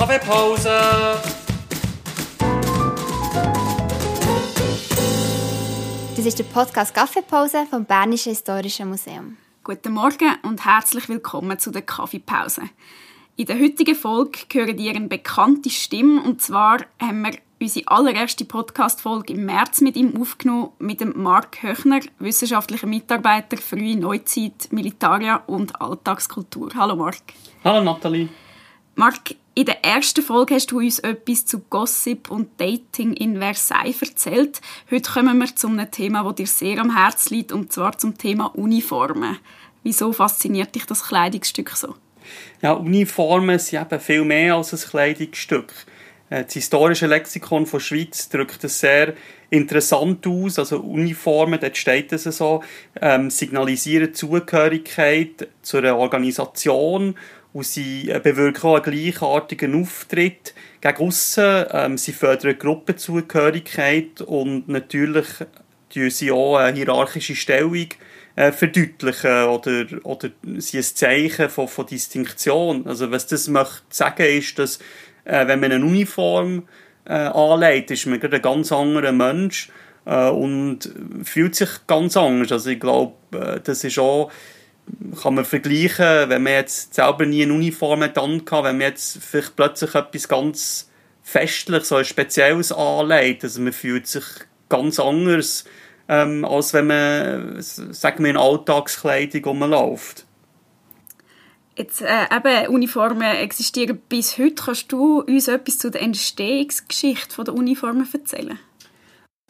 Kaffeepause! Das ist der Podcast Kaffeepause vom Bernischen Historischen Museum. Guten Morgen und herzlich willkommen zu der Kaffeepause. In der heutigen Folge hören ihr eine bekannte Stimme und zwar haben wir unsere allererste Podcast-Folge im März mit ihm aufgenommen, mit dem Mark Höchner, wissenschaftlicher Mitarbeiter Frühe Neuzeit, Militaria und Alltagskultur. Hallo Mark. Hallo Nathalie. Mark, in der ersten Folge hast du uns etwas zu Gossip und Dating in Versailles erzählt. Heute kommen wir zu einem Thema, das dir sehr am Herzen liegt, und zwar zum Thema Uniformen. Wieso fasziniert dich das Kleidungsstück so? Ja, Uniformen sind eben viel mehr als ein Kleidungsstück. Äh, das historische Lexikon von Schweiz drückt es sehr interessant aus. Also Uniformen, dort steht es so, ähm, signalisieren Zugehörigkeit zu einer Organisation und sie äh, bewirken auch einen gleichartigen Auftritt gegen aussen. Ähm, sie fördern Gruppenzugehörigkeit und natürlich tun sie auch eine hierarchische Stellung äh, verdeutlichen oder, oder sie ein Zeichen von, von Distinktion. Also was das möchte sagen ist, dass äh, wenn man eine Uniform äh, anlegt, ist man ein ganz anderer Mensch äh, und fühlt sich ganz anders. Also ich glaube, äh, das ist auch kann man vergleichen, wenn man jetzt selber nie eine Uniform hat, wenn man jetzt vielleicht plötzlich etwas ganz Festliches, so etwas Spezielles anlegt. Also man fühlt sich ganz anders, ähm, als wenn man, sagen wir, in Alltagskleidung rumläuft. Jetzt, äh, eben, Uniformen existieren bis heute. Kannst du uns etwas zu der Entstehungsgeschichte der Uniformen erzählen?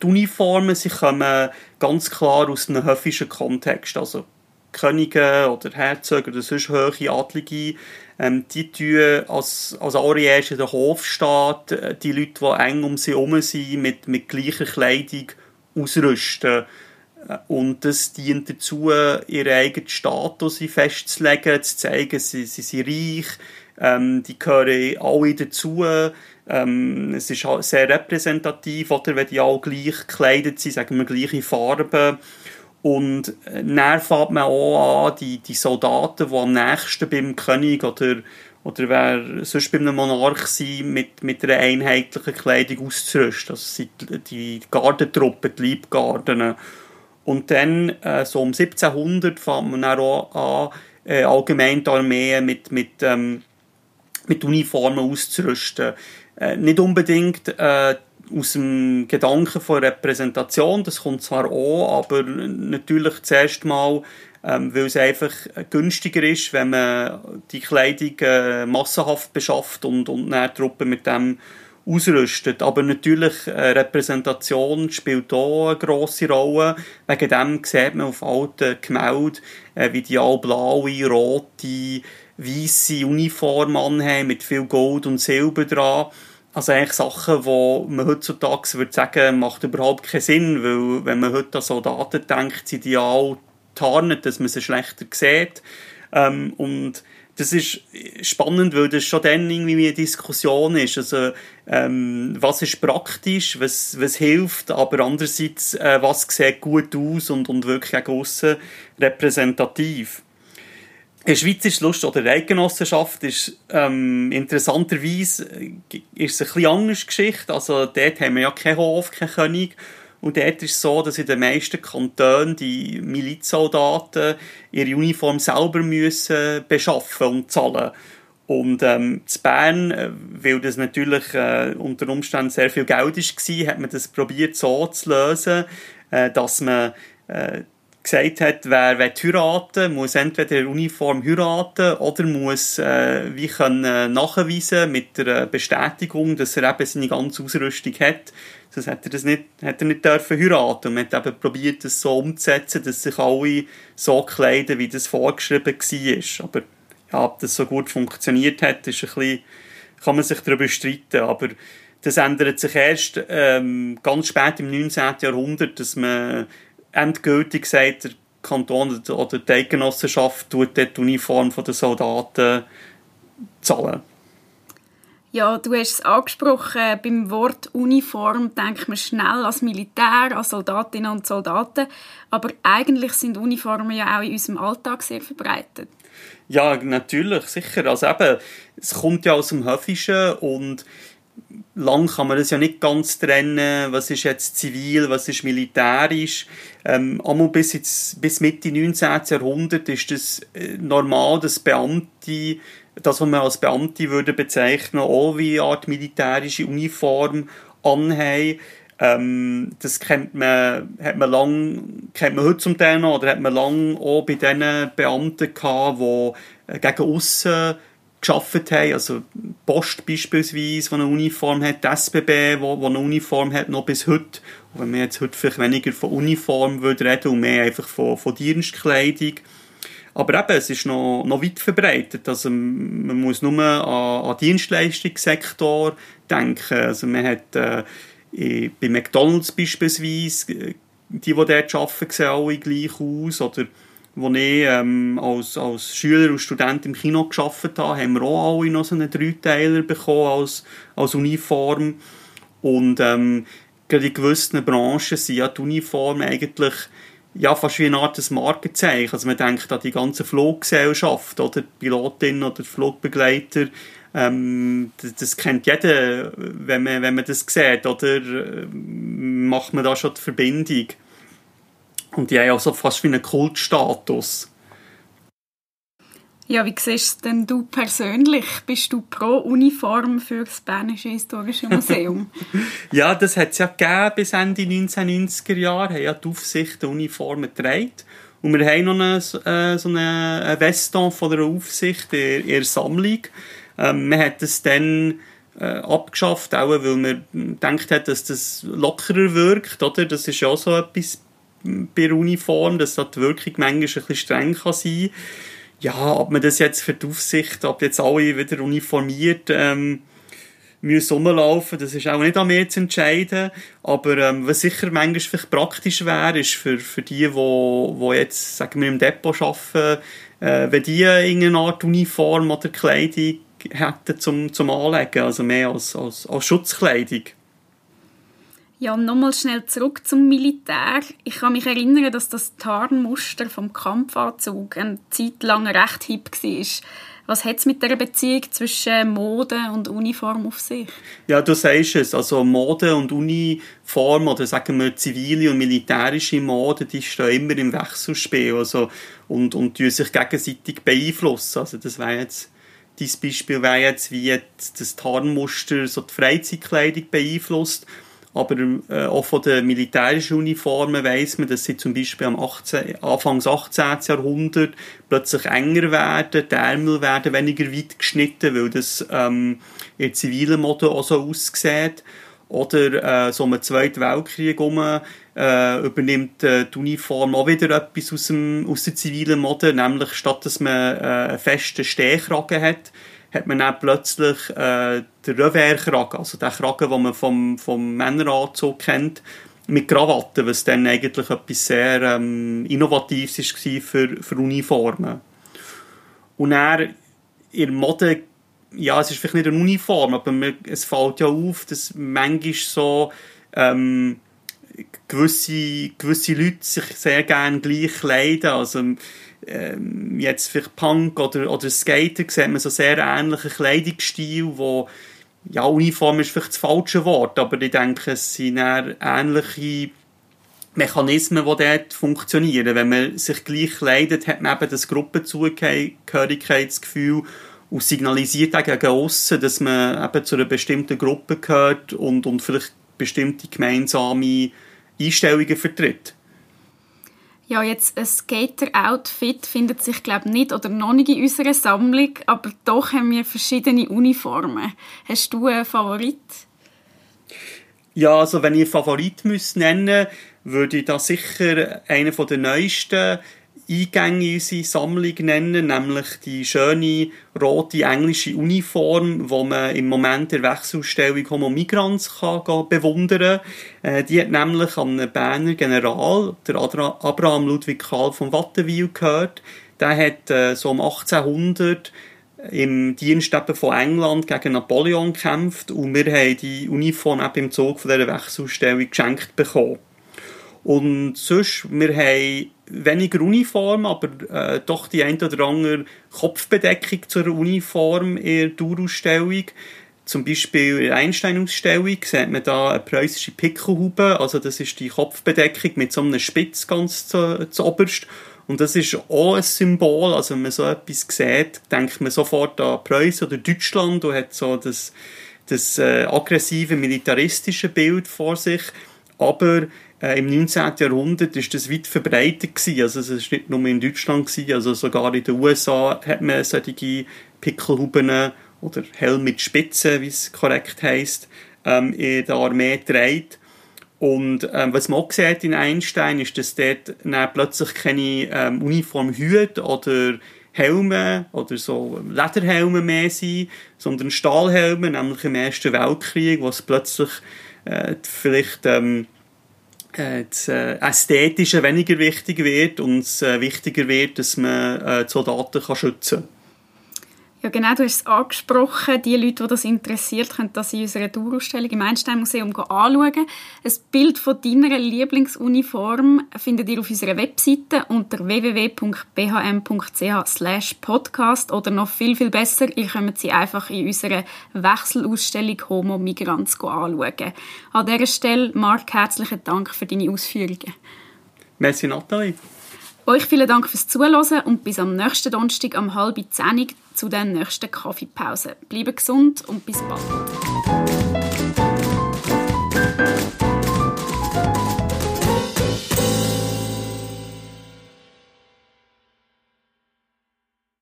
Die Uniformen sie kommen ganz klar aus einem höfischen Kontext. Also Könige oder Herzöge oder sonst hohe Adlige, ähm, die tun als, als allererstes der Hofstaat äh, die Leute, die eng um sie herum sind, mit, mit gleicher Kleidung ausrüsten. Äh, und das dient dazu, ihren eigenen Status festzulegen, zu zeigen, sie, sie sind reich, ähm, die gehören alle dazu. Ähm, es ist halt sehr repräsentativ, oder, wenn die alle gleich gekleidet sind, sagen wir gleiche Farben. Und äh, dann fängt man auch an, die, die Soldaten, die am nächsten beim König oder, oder wer sonst bei einem Monarch sind, mit, mit einer einheitlichen Kleidung auszurüsten. Das sind die Gardentruppen, die Leibgarden. Und dann, äh, so um 1700, fängt man dann auch an, äh, allgemein die Armee mit, mit, ähm, mit Uniformen auszurüsten. Äh, nicht unbedingt äh, aus dem Gedanken von Repräsentation, das kommt zwar auch, aber natürlich zuerst mal, ähm, weil es einfach günstiger ist, wenn man die Kleidung äh, massenhaft beschafft und, und dann Truppen mit dem ausrüstet. Aber natürlich, äh, Repräsentation spielt auch eine grosse Rolle. Wegen dem sieht man auf alten Gemälden, äh, wie die all blaue, rote, weiße Uniformen anhaben mit viel Gold und Silber dran. Also eigentlich Sachen, wo man heutzutage würde sagen, macht überhaupt keinen Sinn, weil wenn man heute an Soldaten denkt, sind die all tarnet, dass man sie schlechter sieht. Ähm, und das ist spannend, weil das schon dann irgendwie eine Diskussion ist. Also, ähm, was ist praktisch, was, was hilft, aber andererseits, äh, was sieht gut aus und, und wirklich auch repräsentativ. In der Schweiz ist Lust oder Eidgenossenschaft ist ähm, interessanterweise äh, ist es eine bisschen Geschichte. Also dort haben wir ja keinen Hof, keinen König. Und dort ist es so, dass in den meisten Kantonen die Milizsoldaten ihre Uniform selber müssen beschaffen und zahlen. Und ähm, zu Bern, äh, weil das natürlich äh, unter Umständen sehr viel Geld war, hat man das probiert so zu lösen, äh, dass man äh, gesagt hat, wer heiraten muss entweder in Uniform heiraten oder muss äh, wie können nachweisen mit der Bestätigung, dass er eben seine ganze Ausrüstung hat. Sonst hätte er das nicht, hätte er nicht dürfen heiraten. Und man hat eben probiert, das so umzusetzen, dass sich alle so kleiden, wie das vorgeschrieben war. Aber ja, ob das so gut funktioniert hat, ist ein bisschen, kann man sich darüber streiten. Aber das ändert sich erst ähm, ganz spät im 19. Jahrhundert, dass man endgültig sagt, der Kanton oder die Eidgenossenschaft tut die Uniform der Soldaten zahlen. Ja, du hast es angesprochen, beim Wort Uniform denkt man schnell als Militär, als Soldatinnen und Soldaten, aber eigentlich sind Uniformen ja auch in unserem Alltag sehr verbreitet. Ja, natürlich, sicher. Also eben, es kommt ja aus dem Höfischen und lang kann man das ja nicht ganz trennen, was ist jetzt zivil, was ist militärisch. Ähm, bis, jetzt, bis Mitte 19. Jahrhundert ist das äh, normal, dass Beamte, das, was man als Beamte würde bezeichnen, auch wie eine Art militärische Uniform anhaben. Ähm, das kennt man, hat man lang, kennt man heute zum Teil noch, oder hat man lang auch bei diesen Beamten gehabt, die äh, gegen aussen geschafft haben, also Post beispielsweise, die eine Uniform hat, die SBB, wo eine Uniform hat, noch bis heute. Wenn man jetzt heute vielleicht weniger von Uniform würde reden und mehr einfach von, von Dienstkleidung. Aber eben, es ist noch, noch weit verbreitet. Also man muss nur an, an den Dienstleistungssektor denken. Also man hat äh, bei McDonalds beispielsweise, die, die dort arbeiten, sehen alle gleich aus. Oder als ich ähm, als, als Schüler und Student im Kino gearbeitet habe, haben wir auch alle noch so einen Dreiteiler bekommen als, als Uniform. Und ähm, gerade in gewissen Branchen sind ja die Uniformen eigentlich ja, fast wie eine Art Markenzeichen. Also man denkt an die ganze Fluggesellschaft, oder Pilotin oder Flugbegleiter. Ähm, das, das, kennt jeder, wenn man, wenn man das sieht, oder macht man da schon die Verbindung. Und die haben auch so fast wie einen Kultstatus. Ja, wie siehst denn du persönlich? Bist du pro Uniform für das Bernische Historische Museum? ja, das hat es ja gegeben bis Ende 1990er Jahre, haben ja die Aufsicht Uniformen getragen. Und wir haben noch eine, äh, so eine Veston von der Aufsicht in ihrer Sammlung. Ähm, man hat es dann äh, abgeschafft, auch weil man gedacht hat, dass das lockerer wirkt. Oder? Das ist ja auch so etwas bei der Uniform, dass da die Wirkung manchmal ein bisschen streng kann sein Ja, ob man das jetzt für die Aufsicht, ob jetzt alle wieder uniformiert ähm, müssen rumlaufen, das ist auch nicht an mir zu entscheiden. Aber ähm, was sicher manchmal vielleicht praktisch wäre, ist für, für die, die, die jetzt, sagen wir, im Depot arbeiten, äh, wenn die irgendeine Art Uniform oder Kleidung hätten zum, zum Anlegen, also mehr als, als, als Schutzkleidung. Ja, nochmal schnell zurück zum Militär. Ich kann mich erinnern, dass das Tarnmuster vom Kampfanzug eine Zeit lang recht hip war. Was hat es mit der Beziehung zwischen Mode und Uniform auf sich? Ja, du sagst es. Also Mode und Uniform oder sagen wir zivile und militärische Mode, die stehen immer im Wechselspiel also, und, und die sich gegenseitig beeinflussen. Also das wäre jetzt dieses Beispiel wäre jetzt, wie das Tarnmuster so die Freizeitkleidung beeinflusst aber äh, auch von den militärischen Uniformen weiss man, dass sie zum Beispiel am 18, Anfangs 18. Jahrhundert plötzlich enger werden, die Ärmel werden weniger weit geschnitten, weil das ähm, in zivilen Mode auch so aussieht. Oder äh, so im Zweiten Weltkrieg herum, äh, übernimmt äh, die Uniform auch wieder etwas aus, dem, aus der zivilen Mode, nämlich statt dass man äh, einen festen Stehkragen hat, hat man dann plötzlich äh, den Revers-Kragen, also den Kragen, den man vom, vom Männeranzug kennt, mit Krawatten, was dann eigentlich etwas sehr ähm, Innovatives war für, für Uniformen. Und er in Mode, ja, es ist vielleicht nicht eine Uniform, aber man, es fällt ja auf, dass manchmal so ähm, gewisse, gewisse Leute sich sehr gerne gleich kleiden. Also, ähm, jetzt vielleicht Punk oder, oder Skater sieht man so sehr ähnlichen Kleidungsstil, wo ja, Uniform ist vielleicht das falsche Wort, aber ich denke, es sind ähnliche Mechanismen, die dort funktionieren. Wenn man sich gleich kleidet, hat man eben das Gruppenzugehörigkeitsgefühl und signalisiert auch gegen aussen, dass man eben zu einer bestimmten Gruppe gehört und, und vielleicht bestimmte gemeinsame Einstellungen vertritt. Ja, jetzt ein Skater-Outfit findet sich, glaube ich, nicht oder noch nicht in unserer Sammlung, aber doch haben wir verschiedene Uniformen. Hast du einen Favorit? Ja, also wenn ich einen Favorit nennen müsste, würde ich da sicher einen der neuesten Eingänge in unsere Sammlung nennen, nämlich die schöne rote englische Uniform, die man im Moment der Wechselausstellung Homo Migrants kann bewundern kann. Äh, die hat nämlich an einen Berner General, der Abraham Ludwig Karl von Wattenwil, gehört. Der hat äh, so um 1800 im Dienst von England gegen Napoleon gekämpft und wir haben die Uniform eben im Zug von dieser Wechselausstellung geschenkt bekommen. Und sonst, wir haben weniger Uniform, aber äh, doch die ein oder andere Kopfbedeckung zur Uniform in der Dauerausstellung. Zum Beispiel in der Einstein-Ausstellung sieht man da eine preußische Pickelhaube, also das ist die Kopfbedeckung mit so einem Spitz ganz zu, zu oberst. Und das ist auch ein Symbol, also wenn man so etwas sieht, denkt man sofort an Preußen oder Deutschland und hat so das, das äh, aggressive, militaristische Bild vor sich. Aber äh, im 19. Jahrhundert ist das weit verbreitet gewesen. Also es ist nicht nur in Deutschland gewesen, also sogar in den USA hat man solche Pickelhuben oder Helm mit Spitzen, wie es korrekt heisst, ähm, in der Armee trägt. Und ähm, was man auch sieht in Einstein ist, dass dort plötzlich keine ähm, Uniformhüte oder Helme oder so Lederhelme mehr sind, sondern Stahlhelme, nämlich im Ersten Weltkrieg, wo es plötzlich äh, vielleicht ähm, äh, das äh, Ästhetische weniger wichtig wird und es äh, wichtiger wird, dass man äh, die Soldaten kann schützen kann. Ja, genau, du hast es angesprochen. Die Leute, die das interessiert, können das in unserer Dauerausstellung im Einstein-Museum anschauen. Ein Bild von deiner Lieblingsuniform findet ihr auf unserer Webseite unter www.bhm.ch podcast oder noch viel, viel besser, ihr könnt sie einfach in unserer Wechselausstellung Homo Migrants anschauen. An dieser Stelle, Marc, herzlichen Dank für deine Ausführungen. Merci, Nathalie. Euch vielen Dank fürs Zuhören und bis am nächsten Donnerstag um halb zehn zu der nächsten Kaffeepause. Bleibe gesund und bis bald.